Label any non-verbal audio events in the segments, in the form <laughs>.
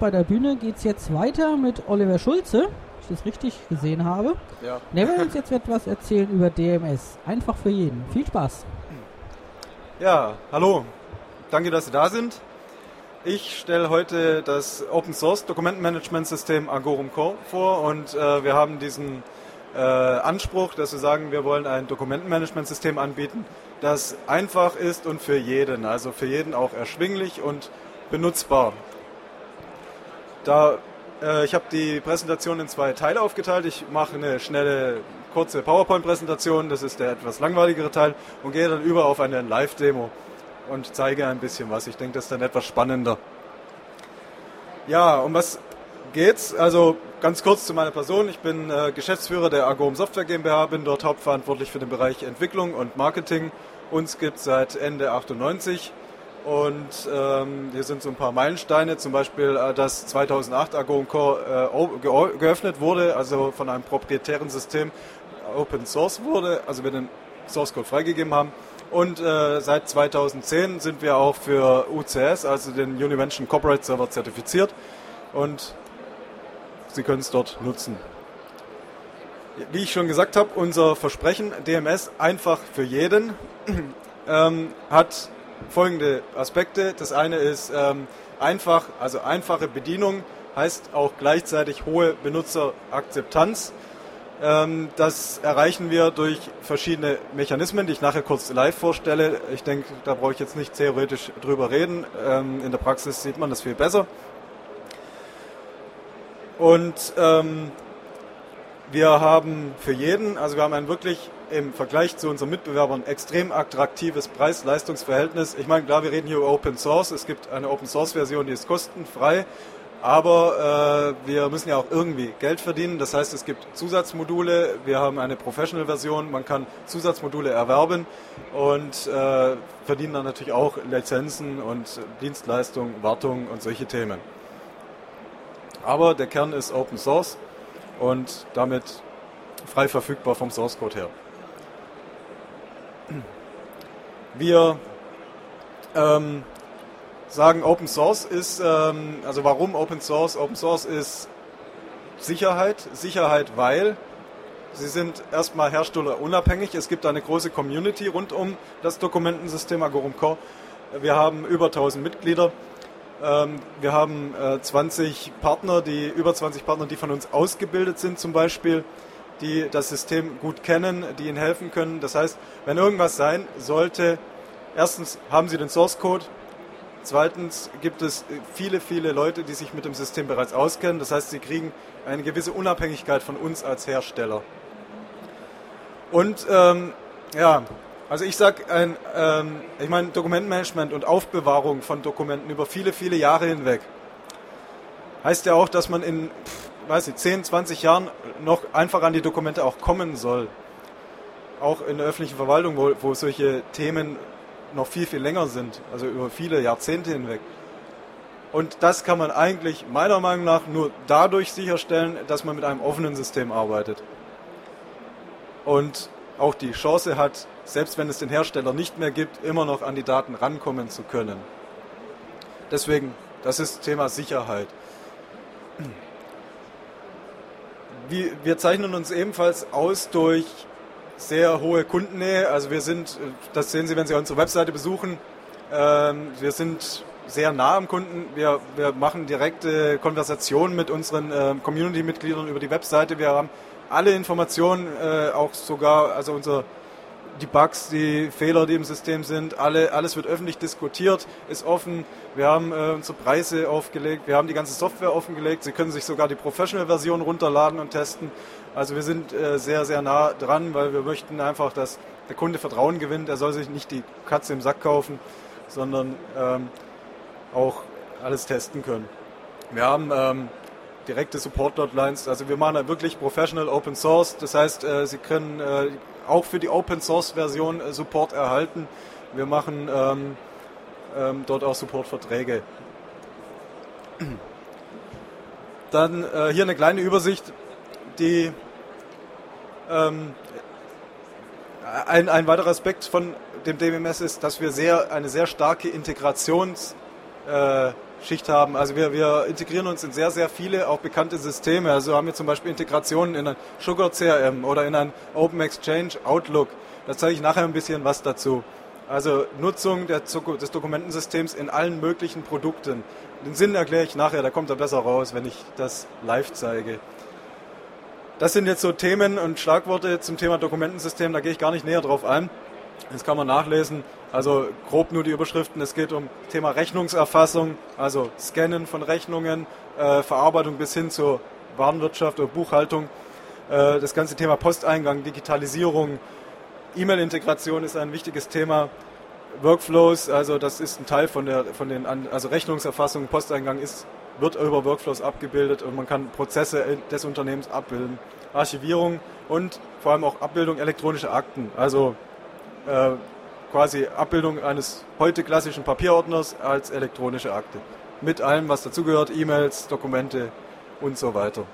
bei der Bühne geht es jetzt weiter mit Oliver Schulze, wenn ich das richtig gesehen habe. Ja. Der wird uns jetzt etwas erzählen über DMS. Einfach für jeden. Viel Spaß. Ja, hallo. Danke, dass Sie da sind. Ich stelle heute das Open Source Dokumentenmanagement System Agorum Core vor und äh, wir haben diesen äh, Anspruch, dass wir sagen, wir wollen ein Dokumentenmanagement System anbieten, das einfach ist und für jeden, also für jeden auch erschwinglich und benutzbar. Da äh, ich habe die Präsentation in zwei Teile aufgeteilt. Ich mache eine schnelle, kurze PowerPoint-Präsentation, das ist der etwas langweiligere Teil, und gehe dann über auf eine Live-Demo und zeige ein bisschen was. Ich denke, das ist dann etwas spannender. Ja, um was geht's? Also ganz kurz zu meiner Person. Ich bin äh, Geschäftsführer der Agorum Software GmbH, bin dort hauptverantwortlich für den Bereich Entwicklung und Marketing. Uns gibt es seit Ende 98 und ähm, hier sind so ein paar Meilensteine, zum Beispiel, äh, dass 2008 Agorum Core äh, geöffnet wurde, also von einem proprietären System Open Source wurde, also wir den Source Code freigegeben haben. Und äh, seit 2010 sind wir auch für UCS, also den Univention Corporate Server, zertifiziert. Und Sie können es dort nutzen. Wie ich schon gesagt habe, unser Versprechen DMS einfach für jeden <clears throat> ähm, hat folgende Aspekte. Das eine ist ähm, einfach, also einfache Bedienung heißt auch gleichzeitig hohe Benutzerakzeptanz. Ähm, das erreichen wir durch verschiedene Mechanismen, die ich nachher kurz live vorstelle. Ich denke, da brauche ich jetzt nicht theoretisch drüber reden. Ähm, in der Praxis sieht man das viel besser. Und ähm, wir haben für jeden, also wir haben ein wirklich im Vergleich zu unseren Mitbewerbern extrem attraktives Preis-Leistungs-Verhältnis. Ich meine, klar, wir reden hier über Open Source. Es gibt eine Open Source-Version, die ist kostenfrei. Aber äh, wir müssen ja auch irgendwie Geld verdienen. Das heißt, es gibt Zusatzmodule. Wir haben eine Professional-Version. Man kann Zusatzmodule erwerben und äh, verdienen dann natürlich auch Lizenzen und Dienstleistungen, Wartung und solche Themen. Aber der Kern ist Open Source und damit frei verfügbar vom Source Code her. Wir ähm, sagen, Open Source ist, ähm, also warum Open Source? Open Source ist Sicherheit. Sicherheit, weil sie sind erstmal herstellerunabhängig. Es gibt eine große Community rund um das Dokumentensystem Agorum Core. Wir haben über 1000 Mitglieder. Ähm, wir haben äh, 20 Partner, die über 20 Partner, die von uns ausgebildet sind zum Beispiel, die das System gut kennen, die ihnen helfen können. Das heißt, wenn irgendwas sein sollte, erstens haben sie den Source Code, Zweitens gibt es viele, viele Leute, die sich mit dem System bereits auskennen. Das heißt, sie kriegen eine gewisse Unabhängigkeit von uns als Hersteller. Und ähm, ja, also ich sage, ähm, ich meine Dokumentenmanagement und Aufbewahrung von Dokumenten über viele, viele Jahre hinweg heißt ja auch, dass man in, weiß ich, 10, 20 Jahren noch einfach an die Dokumente auch kommen soll. Auch in der öffentlichen Verwaltung, wo, wo solche Themen noch viel, viel länger sind, also über viele Jahrzehnte hinweg. Und das kann man eigentlich meiner Meinung nach nur dadurch sicherstellen, dass man mit einem offenen System arbeitet. Und auch die Chance hat, selbst wenn es den Hersteller nicht mehr gibt, immer noch an die Daten rankommen zu können. Deswegen, das ist Thema Sicherheit. Wir zeichnen uns ebenfalls aus durch sehr hohe Kundennähe. Also wir sind, das sehen Sie, wenn Sie unsere Webseite besuchen, ähm, wir sind sehr nah am Kunden. Wir, wir machen direkte Konversationen mit unseren äh, Community-Mitgliedern über die Webseite. Wir haben alle Informationen, äh, auch sogar, also unser die Bugs, die Fehler, die im System sind, alle, alles wird öffentlich diskutiert, ist offen. Wir haben äh, unsere Preise aufgelegt, wir haben die ganze Software offengelegt. Sie können sich sogar die Professional-Version runterladen und testen. Also wir sind äh, sehr, sehr nah dran, weil wir möchten einfach, dass der Kunde Vertrauen gewinnt. Er soll sich nicht die Katze im Sack kaufen, sondern ähm, auch alles testen können. Wir haben ähm, direkte Support-Hotlines. Also wir machen da wirklich Professional Open Source. Das heißt, äh, Sie können äh, auch für die Open Source Version äh, Support erhalten. Wir machen ähm, ähm, dort auch Support-Verträge. Dann äh, hier eine kleine Übersicht, die ähm, ein, ein weiterer Aspekt von dem DMS ist, dass wir sehr, eine sehr starke Integrationsgeschichte Schicht haben. Also wir, wir integrieren uns in sehr, sehr viele auch bekannte Systeme. Also haben wir zum Beispiel Integrationen in ein Sugar CRM oder in ein Open Exchange Outlook. Da zeige ich nachher ein bisschen was dazu. Also Nutzung der, des Dokumentensystems in allen möglichen Produkten. Den Sinn erkläre ich nachher, da kommt er besser raus, wenn ich das live zeige. Das sind jetzt so Themen und Schlagworte zum Thema Dokumentensystem, da gehe ich gar nicht näher drauf ein. Das kann man nachlesen. Also grob nur die Überschriften. Es geht um Thema Rechnungserfassung, also Scannen von Rechnungen, äh, Verarbeitung bis hin zur Warenwirtschaft oder Buchhaltung. Äh, das ganze Thema Posteingang, Digitalisierung, E-Mail-Integration ist ein wichtiges Thema. Workflows, also das ist ein Teil von der, von den, also Rechnungserfassung, Posteingang ist, wird über Workflows abgebildet und man kann Prozesse des Unternehmens abbilden. Archivierung und vor allem auch Abbildung elektronischer Akten, also äh, quasi Abbildung eines heute klassischen Papierordners als elektronische Akte. Mit allem, was dazugehört, E-Mails, Dokumente und so weiter.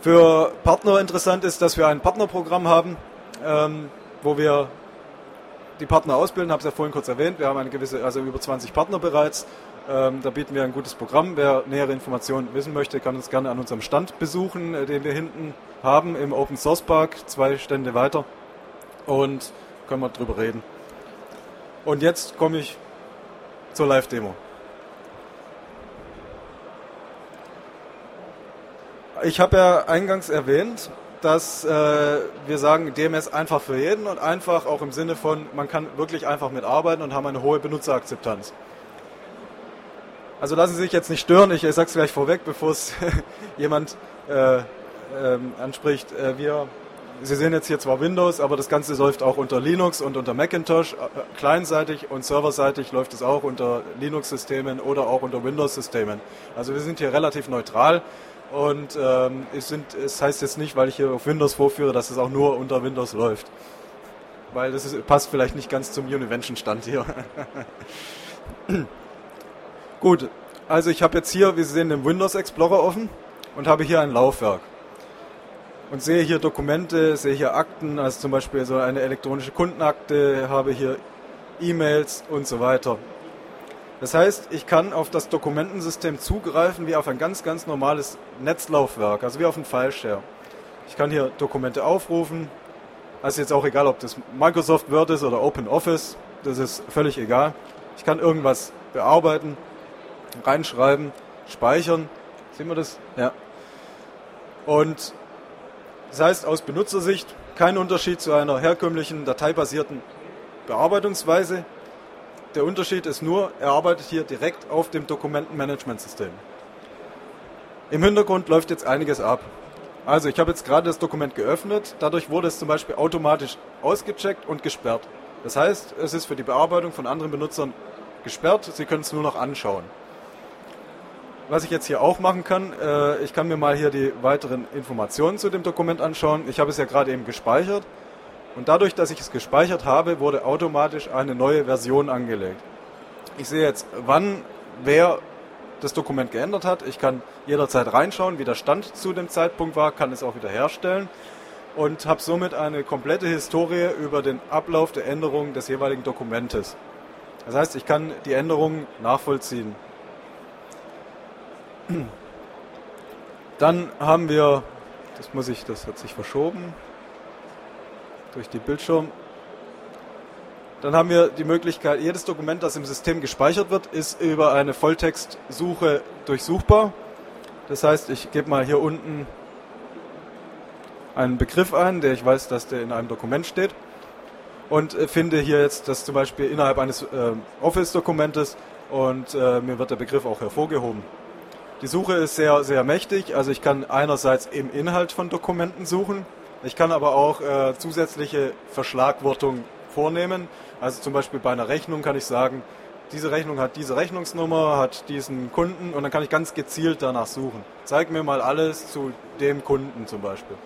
Für Partner interessant ist, dass wir ein Partnerprogramm haben, ähm, wo wir die Partner ausbilden, habe es ja vorhin kurz erwähnt. Wir haben eine gewisse, also über 20 Partner bereits. Ähm, da bieten wir ein gutes Programm. Wer nähere Informationen wissen möchte, kann uns gerne an unserem Stand besuchen, äh, den wir hinten haben im Open Source Park, zwei Stände weiter. Und können wir drüber reden. Und jetzt komme ich zur Live-Demo. Ich habe ja eingangs erwähnt, dass äh, wir sagen, DMS einfach für jeden und einfach auch im Sinne von, man kann wirklich einfach mitarbeiten und haben eine hohe Benutzerakzeptanz. Also lassen Sie sich jetzt nicht stören, ich, ich sage es gleich vorweg, bevor es <laughs> jemand äh, ähm, anspricht. Äh, wir, Sie sehen jetzt hier zwar Windows, aber das Ganze läuft auch unter Linux und unter Macintosh. Äh, kleinseitig und serverseitig läuft es auch unter Linux-Systemen oder auch unter Windows-Systemen. Also wir sind hier relativ neutral. Und ähm, es, sind, es heißt jetzt nicht, weil ich hier auf Windows vorführe, dass es auch nur unter Windows läuft. Weil das ist, passt vielleicht nicht ganz zum Univention-Stand hier. <laughs> Gut, also ich habe jetzt hier, wie Sie sehen, den Windows Explorer offen und habe hier ein Laufwerk. Und sehe hier Dokumente, sehe hier Akten, also zum Beispiel so eine elektronische Kundenakte, habe hier E-Mails und so weiter. Das heißt, ich kann auf das Dokumentensystem zugreifen wie auf ein ganz, ganz normales Netzlaufwerk, also wie auf ein Fileshare. Ich kann hier Dokumente aufrufen. Also jetzt auch egal, ob das Microsoft Word ist oder OpenOffice, das ist völlig egal. Ich kann irgendwas bearbeiten, reinschreiben, speichern. Sehen wir das? Ja. Und das heißt, aus Benutzersicht kein Unterschied zu einer herkömmlichen dateibasierten Bearbeitungsweise. Der Unterschied ist nur, er arbeitet hier direkt auf dem Dokumentenmanagementsystem. Im Hintergrund läuft jetzt einiges ab. Also ich habe jetzt gerade das Dokument geöffnet, dadurch wurde es zum Beispiel automatisch ausgecheckt und gesperrt. Das heißt, es ist für die Bearbeitung von anderen Benutzern gesperrt, Sie können es nur noch anschauen. Was ich jetzt hier auch machen kann, äh, ich kann mir mal hier die weiteren Informationen zu dem Dokument anschauen. Ich habe es ja gerade eben gespeichert. Und dadurch, dass ich es gespeichert habe, wurde automatisch eine neue Version angelegt. Ich sehe jetzt, wann wer das Dokument geändert hat. Ich kann jederzeit reinschauen, wie der Stand zu dem Zeitpunkt war, kann es auch wieder herstellen und habe somit eine komplette Historie über den Ablauf der Änderung des jeweiligen Dokumentes. Das heißt, ich kann die Änderungen nachvollziehen. Dann haben wir, das muss ich, das hat sich verschoben durch den Bildschirm. Dann haben wir die Möglichkeit, jedes Dokument, das im System gespeichert wird, ist über eine Volltextsuche durchsuchbar. Das heißt, ich gebe mal hier unten einen Begriff ein, der ich weiß, dass der in einem Dokument steht und äh, finde hier jetzt das zum Beispiel innerhalb eines äh, Office-Dokumentes und äh, mir wird der Begriff auch hervorgehoben. Die Suche ist sehr, sehr mächtig, also ich kann einerseits im Inhalt von Dokumenten suchen, ich kann aber auch äh, zusätzliche Verschlagwortung vornehmen. Also zum Beispiel bei einer Rechnung kann ich sagen, diese Rechnung hat diese Rechnungsnummer, hat diesen Kunden und dann kann ich ganz gezielt danach suchen. Zeig mir mal alles zu dem Kunden zum Beispiel.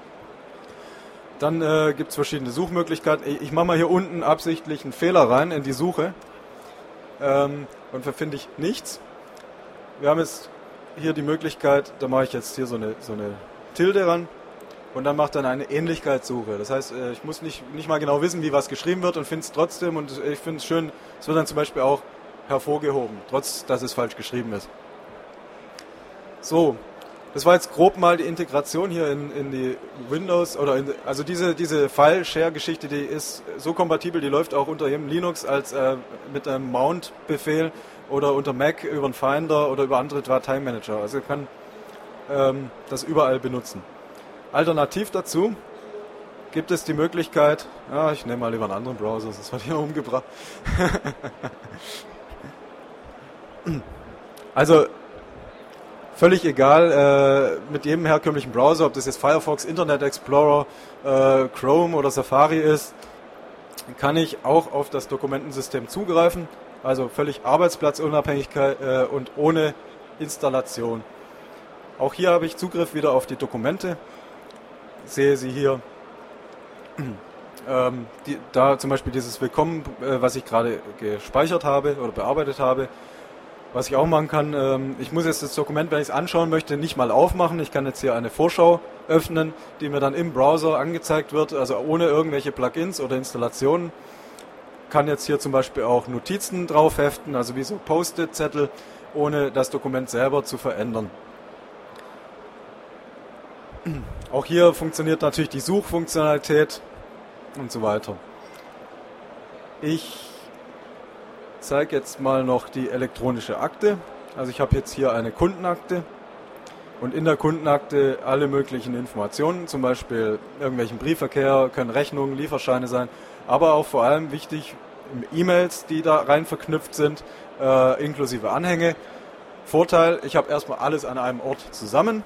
Dann äh, gibt es verschiedene Suchmöglichkeiten. Ich, ich mache mal hier unten absichtlich einen Fehler rein in die Suche ähm, und finde ich nichts. Wir haben jetzt hier die Möglichkeit, da mache ich jetzt hier so eine, so eine Tilde ran und dann macht dann eine Ähnlichkeitssuche. Das heißt, äh, ich muss nicht, nicht mal genau wissen, wie was geschrieben wird und finde es trotzdem und ich finde es schön, es wird dann zum Beispiel auch hervorgehoben, trotz dass es falsch geschrieben ist. So, das war jetzt grob mal die Integration hier in, in die Windows oder in, also diese, diese File-Share-Geschichte, die ist so kompatibel, die läuft auch unter jedem Linux als äh, mit einem Mount-Befehl oder unter Mac über einen Finder oder über andere Dateimanager. Also kann ähm, das überall benutzen. Alternativ dazu gibt es die Möglichkeit, ja, ich nehme mal lieber einen anderen Browser, das wird hier umgebracht. <laughs> also völlig egal, äh, mit jedem herkömmlichen Browser, ob das jetzt Firefox, Internet Explorer, äh, Chrome oder Safari ist, kann ich auch auf das Dokumentensystem zugreifen. Also völlig Arbeitsplatzunabhängigkeit äh, und ohne Installation. Auch hier habe ich Zugriff wieder auf die Dokumente. Sehe sie hier. Ähm, die, da zum Beispiel dieses Willkommen, äh, was ich gerade gespeichert habe oder bearbeitet habe. Was ich auch machen kann, ähm, ich muss jetzt das Dokument, wenn ich es anschauen möchte, nicht mal aufmachen. Ich kann jetzt hier eine Vorschau öffnen, die mir dann im Browser angezeigt wird, also ohne irgendwelche Plugins oder Installationen. Kann jetzt hier zum Beispiel auch Notizen drauf heften, also wie so Post-it-Zettel, ohne das Dokument selber zu verändern. <clears throat> Auch hier funktioniert natürlich die Suchfunktionalität und so weiter. Ich zeige jetzt mal noch die elektronische Akte. Also ich habe jetzt hier eine Kundenakte und in der Kundenakte alle möglichen Informationen, zum Beispiel irgendwelchen Briefverkehr, können Rechnungen, Lieferscheine sein, aber auch vor allem wichtig E-Mails, die da rein verknüpft sind, äh, inklusive Anhänge. Vorteil, ich habe erstmal alles an einem Ort zusammen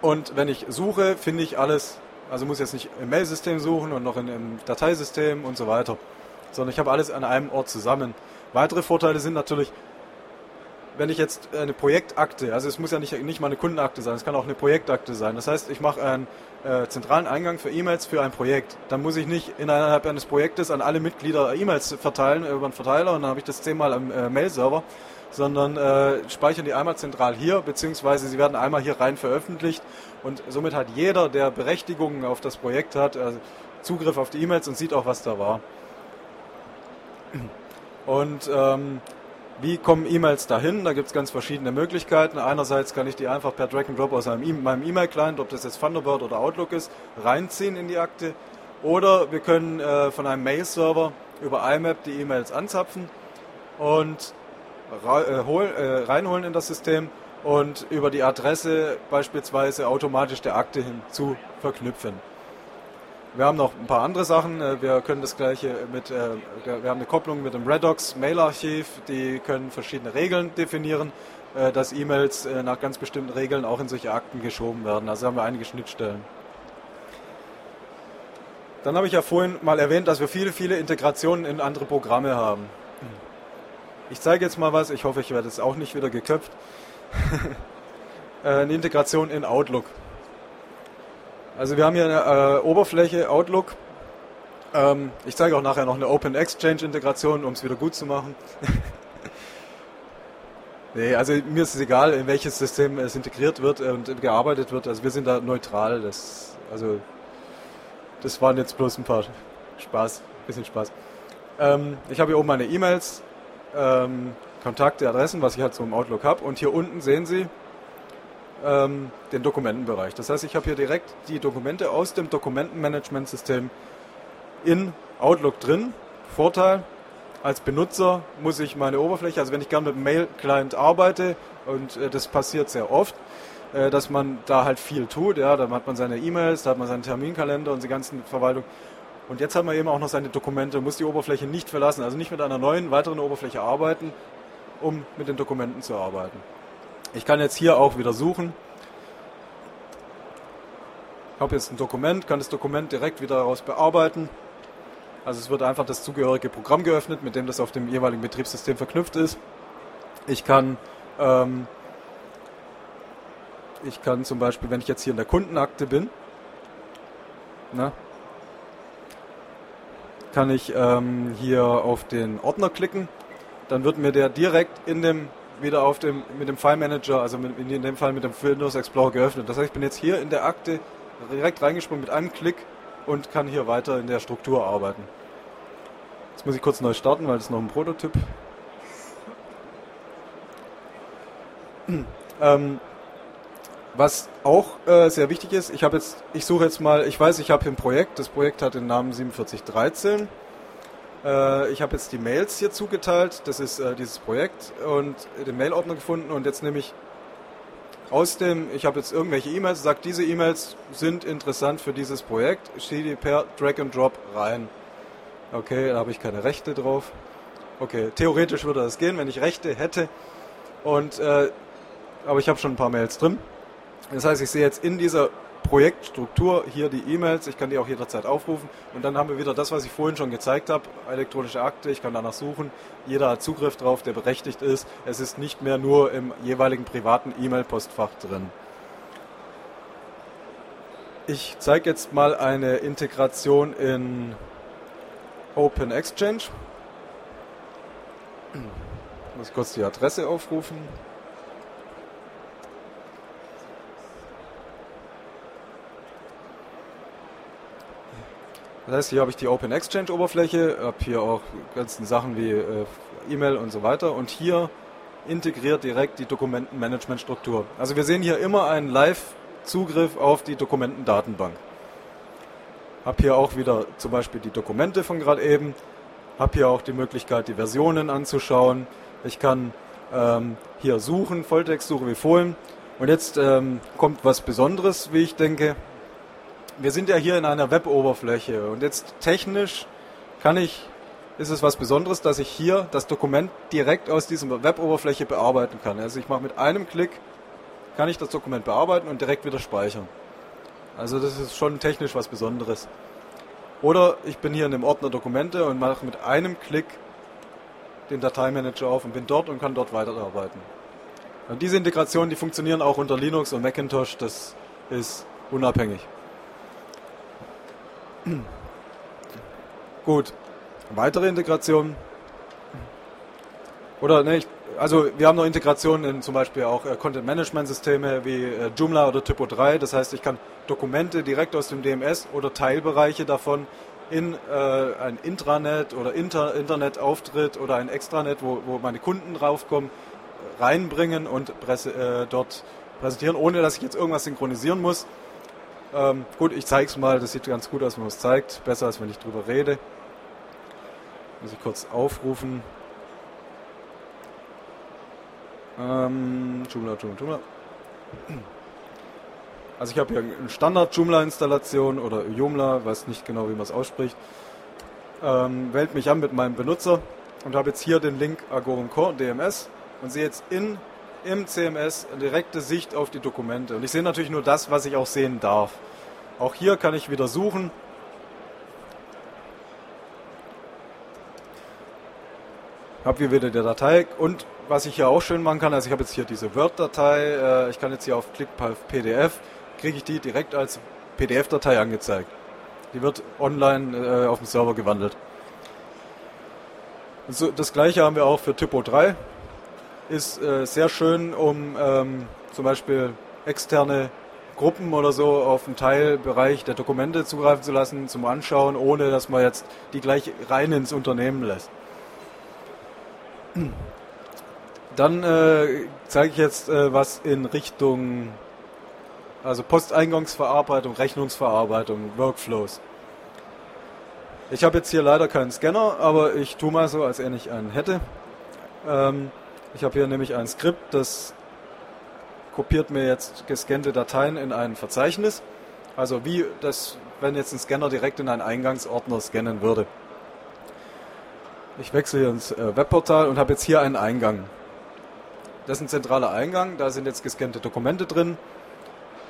und wenn ich suche, finde ich alles, also muss jetzt nicht im Mail-System suchen und noch in, im Dateisystem und so weiter, sondern ich habe alles an einem Ort zusammen. Weitere Vorteile sind natürlich, wenn ich jetzt eine Projektakte, also es muss ja nicht, nicht mal eine Kundenakte sein, es kann auch eine Projektakte sein. Das heißt, ich mache einen äh, zentralen Eingang für E-Mails für ein Projekt. Dann muss ich nicht innerhalb eines Projektes an alle Mitglieder E-Mails verteilen über einen Verteiler und dann habe ich das zehnmal am äh, Mail-Server, sondern äh, speichern die einmal zentral hier, beziehungsweise sie werden einmal hier rein veröffentlicht und somit hat jeder, der Berechtigungen auf das Projekt hat, also Zugriff auf die E-Mails und sieht auch, was da war. Und ähm, wie kommen E-Mails dahin? Da gibt es ganz verschiedene Möglichkeiten. Einerseits kann ich die einfach per Drag and Drop aus e meinem E-Mail-Client, ob das jetzt Thunderbird oder Outlook ist, reinziehen in die Akte. Oder wir können äh, von einem Mail-Server über IMAP die E-Mails anzapfen und äh, äh, reinholen in das System und über die Adresse beispielsweise automatisch der Akte hinzu verknüpfen. Wir haben noch ein paar andere Sachen. Äh, wir können das gleiche mit, äh, wir haben eine Kopplung mit dem Redox Mail-Archiv. Die können verschiedene Regeln definieren, äh, dass E-Mails nach ganz bestimmten Regeln auch in solche Akten geschoben werden. Also haben wir einige Schnittstellen. Dann habe ich ja vorhin mal erwähnt, dass wir viele, viele Integrationen in andere Programme haben. Ich zeige jetzt mal was. Ich hoffe, ich werde es auch nicht wieder geköpft. <laughs> eine Integration in Outlook. Also wir haben hier eine äh, Oberfläche Outlook. Ähm, ich zeige auch nachher noch eine Open Exchange Integration, um es wieder gut zu machen. <laughs> nee, also mir ist es egal, in welches System es integriert wird und gearbeitet wird. Also wir sind da neutral. Das, also das waren jetzt bloß ein paar Spaß, bisschen Spaß. Ähm, ich habe hier oben meine E-Mails, ähm, Kontakte, Adressen, was ich halt so im Outlook habe. Und hier unten sehen Sie, ähm, den Dokumentenbereich. Das heißt, ich habe hier direkt die Dokumente aus dem Dokumentenmanagementsystem in Outlook drin. Vorteil, als Benutzer muss ich meine Oberfläche, also wenn ich gerne mit Mail-Client arbeite, und äh, das passiert sehr oft, äh, dass man da halt viel tut, ja, dann hat man seine E-Mails, da hat man seinen Terminkalender und die ganzen Verwaltung. Und jetzt hat man eben auch noch seine Dokumente, muss die Oberfläche nicht verlassen, also nicht mit einer neuen, weiteren Oberfläche arbeiten, um mit den Dokumenten zu arbeiten. Ich kann jetzt hier auch wieder suchen. Ich habe jetzt ein Dokument, kann das Dokument direkt wieder daraus bearbeiten. Also es wird einfach das zugehörige Programm geöffnet, mit dem das auf dem jeweiligen Betriebssystem verknüpft ist. Ich kann, ähm, ich kann zum Beispiel, wenn ich jetzt hier in der Kundenakte bin, na, kann ich ähm, hier auf den Ordner klicken. Dann wird mir der direkt in dem wieder auf dem, mit dem File Manager, also mit, in dem Fall mit dem Windows Explorer geöffnet. Das heißt, ich bin jetzt hier in der Akte direkt reingesprungen mit einem Klick und kann hier weiter in der Struktur arbeiten. Jetzt muss ich kurz neu starten, weil das ist noch ein Prototyp. <clears throat> Ähm, was auch äh, sehr wichtig ist, ich habe jetzt, ich suche jetzt mal, ich weiß, ich habe hier ein Projekt, das Projekt hat den Namen 4713. Äh, ich habe jetzt die Mails hier zugeteilt, das ist äh, dieses Projekt und den Mailordner gefunden und jetzt nehme ich aus dem, ich habe jetzt irgendwelche E-Mails, sagt, diese E-Mails sind interessant für dieses Projekt, stehe die per Drag and Drop rein. Okay, da habe ich keine Rechte drauf. Okay, theoretisch würde das gehen, wenn ich Rechte hätte. Und, äh, aber ich habe schon ein paar Mails drin. Das heißt, ich sehe jetzt in dieser Projektstruktur hier die E-Mails, ich kann die auch jederzeit aufrufen und dann haben wir wieder das, was ich vorhin schon gezeigt habe, elektronische Akte, ich kann danach suchen, jeder hat Zugriff drauf, der berechtigt ist, es ist nicht mehr nur im jeweiligen privaten E-Mail-Postfach drin. Ich zeige jetzt mal eine Integration in Open Exchange. Ich muss kurz die Adresse aufrufen. Das heißt, hier habe ich die Open Exchange Oberfläche, habe hier auch ganzen Sachen wie äh, E-Mail und so weiter und hier integriert direkt die Dokumentenmanagementstruktur. Also wir sehen hier immer einen Live-Zugriff auf die Dokumentendatenbank. Habe hier auch wieder zum Beispiel die Dokumente von gerade eben, habe hier auch die Möglichkeit, die Versionen anzuschauen. Ich kann ähm, hier suchen, Volltextsuche wie vorhin. Und jetzt ähm, kommt was Besonderes, wie ich denke wir sind ja hier in einer Web-Oberfläche und jetzt technisch kann ich, ist es was Besonderes, dass ich hier das Dokument direkt aus dieser Web-Oberfläche bearbeiten kann. Also ich mache mit einem Klick, kann ich das Dokument bearbeiten und direkt wieder speichern. Also das ist schon technisch was Besonderes. Oder ich bin hier in dem Ordner Dokumente und mache mit einem Klick den Dateimanager auf und bin dort und kann dort weiterarbeiten. Und diese Integrationen, die funktionieren auch unter Linux und Macintosh, das ist unabhängig. <clears throat> Gut. Weitere Integration. Oder ne, ich, also wir haben noch Integrationen in zum Beispiel auch äh, Content Management Systeme wie äh, Joomla oder Typo 3. Das heißt, ich kann Dokumente direkt aus dem DMS oder Teilbereiche davon in äh, ein Intranet oder Inter Internetauftritt oder ein Extranet, wo, wo meine Kunden draufkommen, reinbringen und presse, äh, dort präsentieren, ohne dass ich jetzt irgendwas synchronisieren muss. Ähm, gut, ich zeige es mal, das sieht ganz gut aus, wenn man es zeigt. Besser, als wenn ich drüber rede. Muss ich kurz aufrufen. Ähm, Joomla, Joomla, Joomla. Also ich habe hier eine Standard Joomla-Installation oder Joomla, weiß nicht genau, wie man es ausspricht. Ähm, wählt mich an mit meinem Benutzer und habe jetzt hier den Link Agorum Core DMS und sehe jetzt in im CMS direkte Sicht auf die Dokumente. Und ich sehe natürlich nur das, was ich auch sehen darf. Auch hier kann ich wieder suchen. Habe hier wieder die Datei und was ich hier auch schön machen kann, also ich habe jetzt hier diese Word-Datei, äh, ich kann jetzt hier auf Klick PDF, kriege ich die direkt als PDF-Datei angezeigt. Die wird online äh, auf dem Server gewandelt. Das gleiche haben wir auch für Typo 3 ist äh, sehr schön, um ähm, zum Beispiel externe Gruppen oder so auf einen Teilbereich der Dokumente zugreifen zu lassen, zum Anschauen, ohne dass man jetzt die gleich rein ins Unternehmen lässt. Dann äh, zeige ich jetzt äh, was in Richtung also Posteingangsverarbeitung, Rechnungsverarbeitung, Workflows. Ich habe jetzt hier leider keinen Scanner, aber ich tue mal so, als er nicht einen hätte. Ähm, ich habe hier nämlich ein Skript, das kopiert mir jetzt gescannte Dateien in ein Verzeichnis. Also wie das, wenn jetzt ein Scanner direkt in einen Eingangsordner scannen würde. Ich wechsle hier ins äh, Webportal und habe jetzt hier einen Eingang. Das ist ein zentraler Eingang, da sind jetzt gescannte Dokumente drin.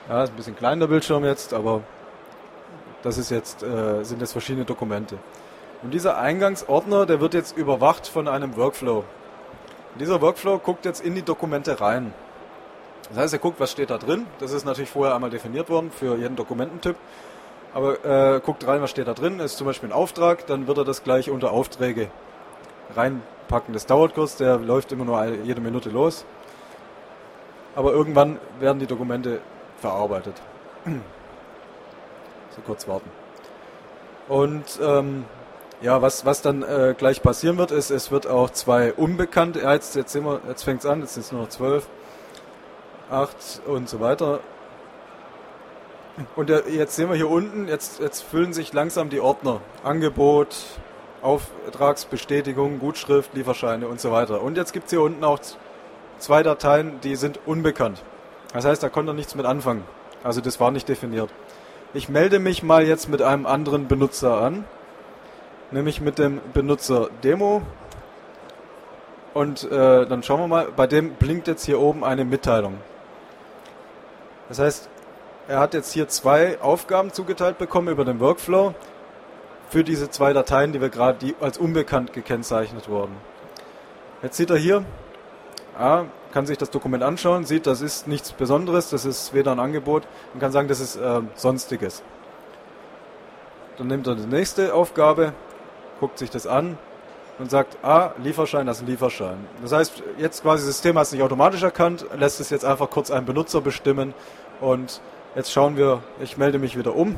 Ja, ist ein bisschen kleiner Bildschirm jetzt, aber das ist jetzt, äh, sind jetzt verschiedene Dokumente. Und dieser Eingangsordner, der wird jetzt überwacht von einem Workflow. Dieser Workflow guckt jetzt in die Dokumente rein. Das heißt, er guckt, was steht da drin. Das ist natürlich vorher einmal definiert worden für jeden Dokumententyp. Aber äh, guckt rein, was steht da drin. Ist zum Beispiel ein Auftrag, dann wird er das gleich unter Aufträge reinpacken. Das dauert kurz, der läuft immer nur jede Minute los. Aber irgendwann werden die Dokumente verarbeitet. <clears throat> so kurz warten. Und ähm, ja, was, was dann äh, gleich passieren wird, ist, es wird auch zwei Unbekannte, ja, jetzt, jetzt, jetzt fängt es an, jetzt sind es nur noch zwölf, 8 und so weiter. Und jetzt sehen wir hier unten, jetzt, jetzt füllen sich langsam die Ordner. Angebot, Auftragsbestätigung, Gutschrift, Lieferscheine und so weiter. Und jetzt gibt es hier unten auch zwei Dateien, die sind unbekannt. Das heißt, da konnte nichts mit anfangen. Also das war nicht definiert. Ich melde mich mal jetzt mit einem anderen Benutzer an, nämlich mit dem Benutzer Demo. Und äh, dann schauen wir mal, bei dem blinkt jetzt hier oben eine Mitteilung. Das heißt, er hat jetzt hier zwei Aufgaben zugeteilt bekommen über den Workflow für diese zwei Dateien, die wir gerade die als unbekannt gekennzeichnet wurden. Jetzt sieht er hier, ah, kann sich das Dokument anschauen, sieht, das ist nichts Besonderes, das ist weder ein Angebot und kann sagen, das ist äh, Sonstiges. Dann nimmt er die nächste Aufgabe, guckt sich das an und sagt, ah, Lieferschein, das ist ein Lieferschein. Das heißt, jetzt quasi das System hat es nicht automatisch erkannt, lässt es jetzt einfach kurz einen Benutzer bestimmen und jetzt schauen wir, ich melde mich wieder um.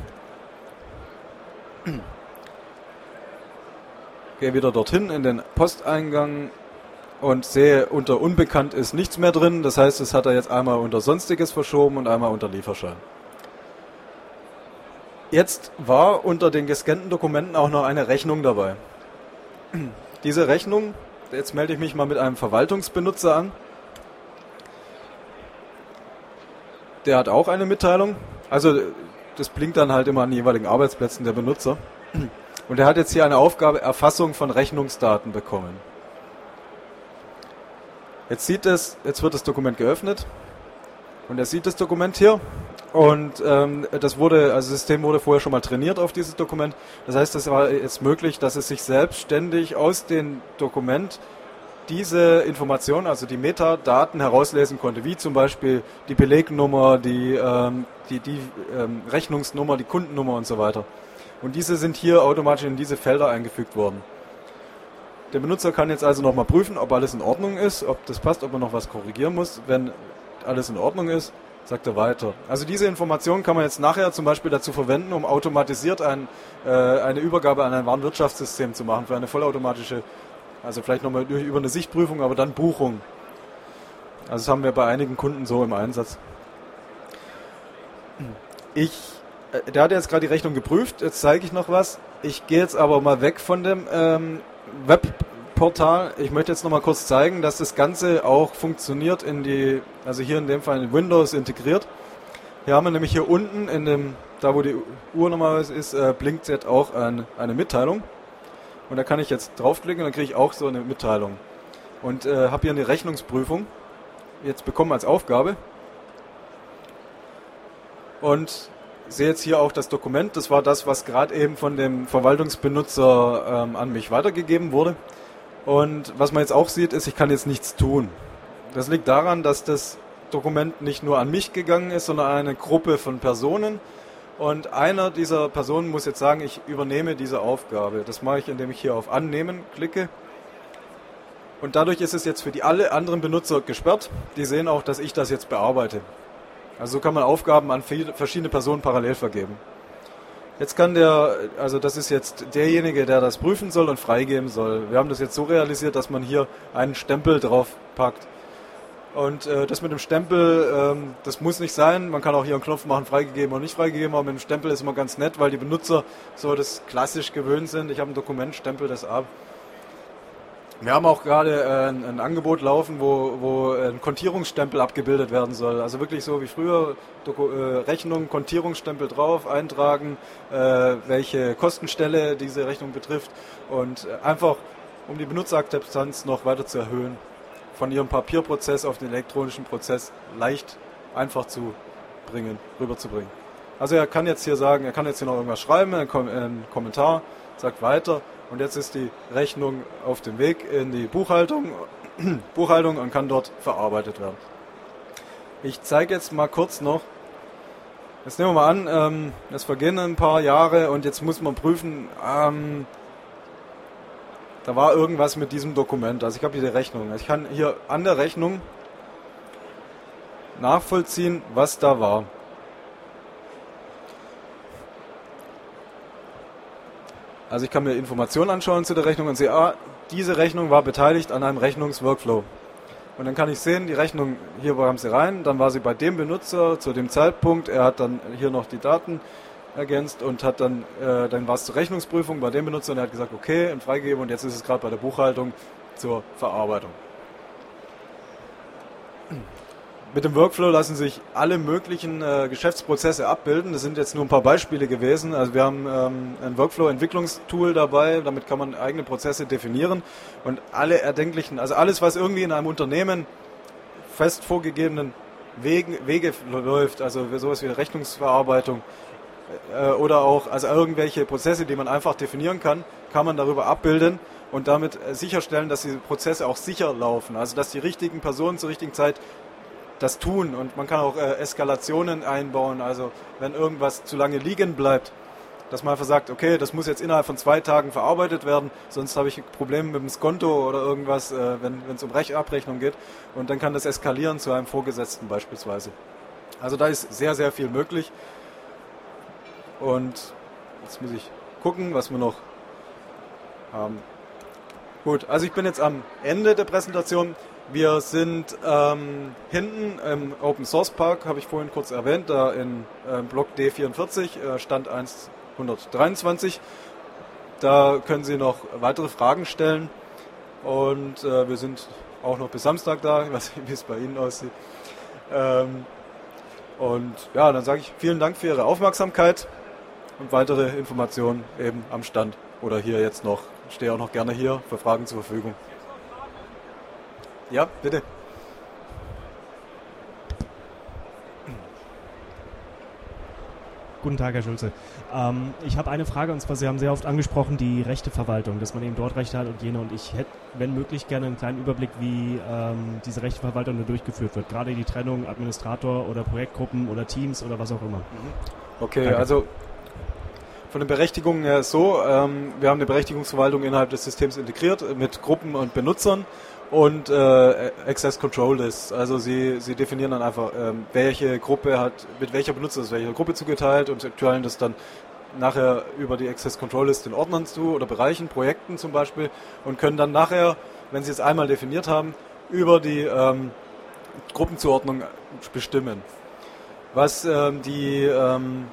Gehe wieder dorthin in den Posteingang und sehe, unter Unbekannt ist nichts mehr drin. Das heißt, es hat er jetzt einmal unter Sonstiges verschoben und einmal unter Lieferschein. Jetzt war unter den gescannten Dokumenten auch noch eine Rechnung dabei. <clears throat> Diese Rechnung, jetzt melde ich mich mal mit einem Verwaltungsbenutzer an. Der hat auch eine Mitteilung. Also das blinkt dann halt immer an den jeweiligen Arbeitsplätzen der Benutzer. <clears throat> Und er hat jetzt hier eine Aufgabe Erfassung von Rechnungsdaten bekommen. Jetzt sieht es, jetzt wird das Dokument geöffnet und er sieht das Dokument hier und ähm, das wurde, also das System wurde vorher schon mal trainiert auf dieses Dokument. Das heißt, es war jetzt möglich, dass es sich selbstständig aus dem Dokument diese Informationen, also die Metadaten herauslesen konnte, wie zum Beispiel die Belegnummer, die, ähm, die, die ähm, Rechnungsnummer, die Kundennummer und so weiter. Und diese sind hier automatisch in diese Felder eingefügt worden. Der Benutzer kann jetzt also nochmal prüfen, ob alles in Ordnung ist, ob das passt, ob er noch was korrigieren muss. Wenn alles in Ordnung ist, sagt er weiter. Also diese Information kann man jetzt nachher zum Beispiel dazu verwenden, um automatisiert ein, äh, eine Übergabe an ein Warenwirtschaftssystem zu machen, für eine vollautomatische, also vielleicht nochmal über eine Sichtprüfung, aber dann Buchung. Also das haben wir bei einigen Kunden so im Einsatz. Ich, äh, der hat jetzt gerade die Rechnung geprüft, jetzt zeige ich noch was. Ich gehe jetzt aber mal weg von dem ähm, Webportal. Ich möchte jetzt noch mal kurz zeigen, dass das Ganze auch funktioniert in die, also hier in dem Fall in Windows integriert. Hier haben wir nämlich hier unten in dem, da wo die Uhr normalerweise ist, äh, blinkt jetzt auch ein, eine Mitteilung. Und da kann ich jetzt draufklicken und dann kriege ich auch so eine Mitteilung. Und äh, habe hier eine Rechnungsprüfung jetzt bekommen als Aufgabe. Und sehe jetzt hier auch das Dokument. Das war das, was gerade eben von dem Verwaltungsbenutzer ähm, an mich weitergegeben wurde. Und was man jetzt auch sieht, ist, ich kann jetzt nichts tun. Das liegt daran, dass das Dokument nicht nur an mich gegangen ist, sondern an eine Gruppe von Personen. Und einer dieser Personen muss jetzt sagen, ich übernehme diese Aufgabe. Das mache ich, indem ich hier auf Annehmen klicke. Und dadurch ist es jetzt für die alle anderen Benutzer gesperrt. Die sehen auch, dass ich das jetzt bearbeite. Also so kann man Aufgaben an verschiedene Personen parallel vergeben. Jetzt kann der, also das ist jetzt derjenige, der das prüfen soll und freigeben soll. Wir haben das jetzt so realisiert, dass man hier einen Stempel drauf packt. Und äh, das mit dem Stempel, ähm, das muss nicht sein. Man kann auch hier einen Knopf machen, freigegeben oder nicht freigegeben, aber mit dem Stempel ist immer ganz nett, weil die Benutzer so das klassisch gewöhnt sind. Ich habe ein Dokument, stempel das ab. Wir haben auch gerade äh, ein, Angebot laufen, wo, wo ein Kontierungsstempel abgebildet werden soll. Also wirklich so wie früher, Doku, äh, Rechnung, Kontierungsstempel drauf, eintragen, äh, welche Kostenstelle diese Rechnung betrifft und äh, einfach, um die Benutzerakzeptanz noch weiter zu erhöhen, von ihrem Papierprozess auf den elektronischen Prozess leicht einfach zu bringen, rüberzubringen. Also er kann jetzt hier sagen, er kann jetzt hier noch irgendwas schreiben, einen Kommentar, sagt weiter und jetzt ist die Rechnung auf dem Weg in die Buchhaltung, <clears throat> Buchhaltung und kann dort verarbeitet werden. Ich zeige jetzt mal kurz noch, jetzt nehmen wir mal an, ähm, es vergehen ein paar Jahre und jetzt muss man prüfen, ähm, da war irgendwas mit diesem Dokument. Also ich habe hier die Rechnung. Ich kann hier an der Rechnung nachvollziehen, was da war. Also ich kann mir Informationen anschauen zu der Rechnung und sehe, ah, diese Rechnung war beteiligt an einem Rechnungsworkflow. Und dann kann ich sehen, die Rechnung, hier kam sie rein, dann war sie bei dem Benutzer zu dem Zeitpunkt, er hat dann hier noch die Daten ergänzt und hat dann, äh, dann war es zur Rechnungsprüfung bei dem Benutzer und er hat gesagt, okay, und freigegeben und jetzt ist es gerade bei der Buchhaltung zur Verarbeitung. Mit dem Workflow lassen sich alle möglichen äh, Geschäftsprozesse abbilden. Das sind jetzt nur ein paar Beispiele gewesen. Also wir haben ähm, ein Workflow-Entwicklungstool dabei. Damit kann man eigene Prozesse definieren und alle erdenklichen, also alles, was irgendwie in einem Unternehmen fest vorgegebenen Wegen, Wege läuft, also sowas wie Rechnungsverarbeitung äh, oder auch also irgendwelche Prozesse, die man einfach definieren kann, kann man darüber abbilden und damit äh, sicherstellen, dass diese Prozesse auch sicher laufen. Also dass die richtigen Personen zur richtigen Zeit das tun und man kann auch äh, Eskalationen einbauen. Also wenn irgendwas zu lange liegen bleibt, dass man einfach sagt, okay, das muss jetzt innerhalb von zwei Tagen verarbeitet werden, sonst habe ich Probleme mit dem Skonto oder irgendwas, äh, wenn es um Rechabrechnung geht. Und dann kann das eskalieren zu einem Vorgesetzten beispielsweise. Also da ist sehr, sehr viel möglich. Und jetzt muss ich gucken, was wir noch haben. Gut, also ich bin jetzt am Ende der Präsentation. Wir sind ähm, hinten im Open Source Park, habe ich vorhin kurz erwähnt, da in äh, Block D44, äh, Stand 123. Da können Sie noch weitere Fragen stellen. Und äh, wir sind auch noch bis Samstag da. Ich weiß nicht, wie es bei Ihnen aussieht. Ähm, und ja, dann sage ich vielen Dank für Ihre Aufmerksamkeit und weitere Informationen eben am Stand oder hier jetzt noch. Ich stehe auch noch gerne hier für Fragen zur Verfügung. Ja, bitte. Guten Tag, Herr Schulze. Ähm, ich habe eine Frage und zwar, Sie haben sehr oft angesprochen die Rechteverwaltung, dass man eben dort Rechte hat und jene. Und ich hätte, wenn möglich, gerne einen kleinen Überblick, wie ähm, diese Rechteverwaltung nur durchgeführt wird. Gerade die Trennung Administrator oder Projektgruppen oder Teams oder was auch immer. Mhm. Okay, Danke. also von den Berechtigungen her so, ähm, wir haben eine Berechtigungsverwaltung innerhalb des Systems integriert mit Gruppen und Benutzern und äh, Access Control Lists. Also sie, sie definieren dann einfach, ähm, welche Gruppe hat, mit welcher Benutzer ist welcher Gruppe zugeteilt und teilen das dann nachher über die Access Control List den Ordnern zu oder Bereichen, Projekten zum Beispiel und können dann nachher, wenn sie es einmal definiert haben, über die ähm, Gruppenzuordnung bestimmen. Was ähm, die ähm,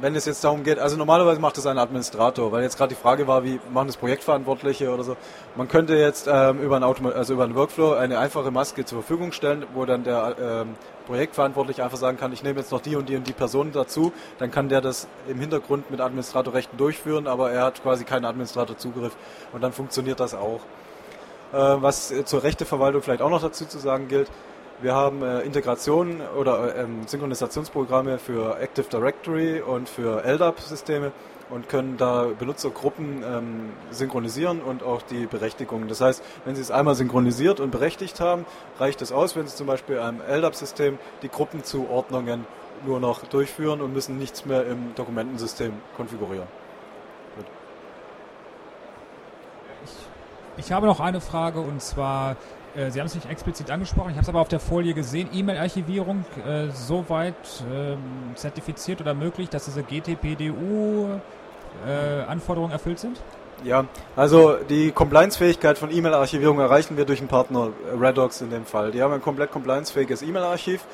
wenn es jetzt darum geht, also normalerweise macht das ein Administrator, weil jetzt gerade die Frage war, wie machen das Projektverantwortliche oder so. Man könnte jetzt ähm, über, einen Automa also über einen Workflow eine einfache Maske zur Verfügung stellen, wo dann der ähm, Projektverantwortliche einfach sagen kann, ich nehme jetzt noch die und die und die Personen dazu, dann kann der das im Hintergrund mit Administratorrechten durchführen, aber er hat quasi keinen Administratorzugriff und dann funktioniert das auch. Äh, was zur Rechteverwaltung vielleicht auch noch dazu zu sagen gilt, wir haben äh, Integrationen oder äh, ähm, Synchronisationsprogramme für Active Directory und für LDAP-Systeme und können da Benutzergruppen ähm, synchronisieren und auch die Berechtigungen. Das heißt, wenn Sie es einmal synchronisiert und berechtigt haben, reicht es aus, wenn Sie zum Beispiel einem LDAP-System die Gruppenzuordnungen nur noch durchführen und müssen nichts mehr im Dokumentensystem konfigurieren. Ich, ich habe noch eine Frage und zwar äh, Sie haben es nicht explizit angesprochen, ich habe es aber auf der Folie gesehen, E-Mail-Archivierung äh, soweit ähm, zertifiziert oder möglich, dass diese GTPDU-Anforderungen äh, erfüllt sind? Ja, also die Compliance-Fähigkeit von E-Mail-Archivierung erreichen wir durch einen Partner, äh, Redox in dem Fall. Die haben ein komplett compliance-fähiges E-Mail-Archiv,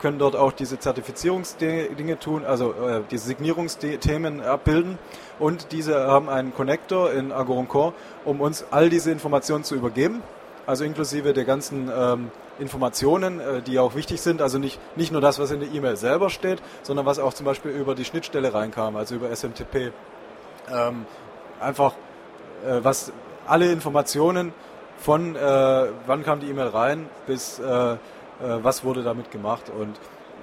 können dort auch diese Zertifizierungsdinge tun, also äh, diese Signierungsthemen abbilden und diese haben einen Connector in Agoron Core, um uns all diese Informationen zu übergeben also inklusive der ganzen ähm, Informationen, äh, die auch wichtig sind. Also nicht, nicht nur das, was in der E-Mail selber steht, sondern was auch zum Beispiel über die Schnittstelle reinkam, also über SMTP. Ähm, einfach, äh, was alle Informationen von äh, wann kam die E-Mail rein bis äh, äh, was wurde damit gemacht und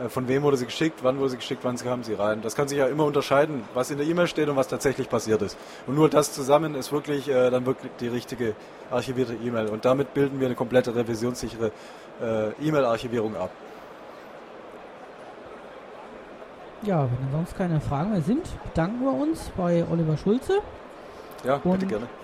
von wem wurde sie geschickt, wann wurde sie geschickt, wann kamen sie rein. Das kann sich ja immer unterscheiden, was in der E-Mail steht und was tatsächlich passiert ist. Und nur das zusammen ist wirklich äh, dann wirklich die richtige archivierte E-Mail. Und damit bilden wir eine komplette revisionssichere äh, E-Mail-Archivierung ab. Ja, wenn sonst keine Fragen mehr sind, bedanken wir uns bei Oliver Schulze. Ja, bitte gerne.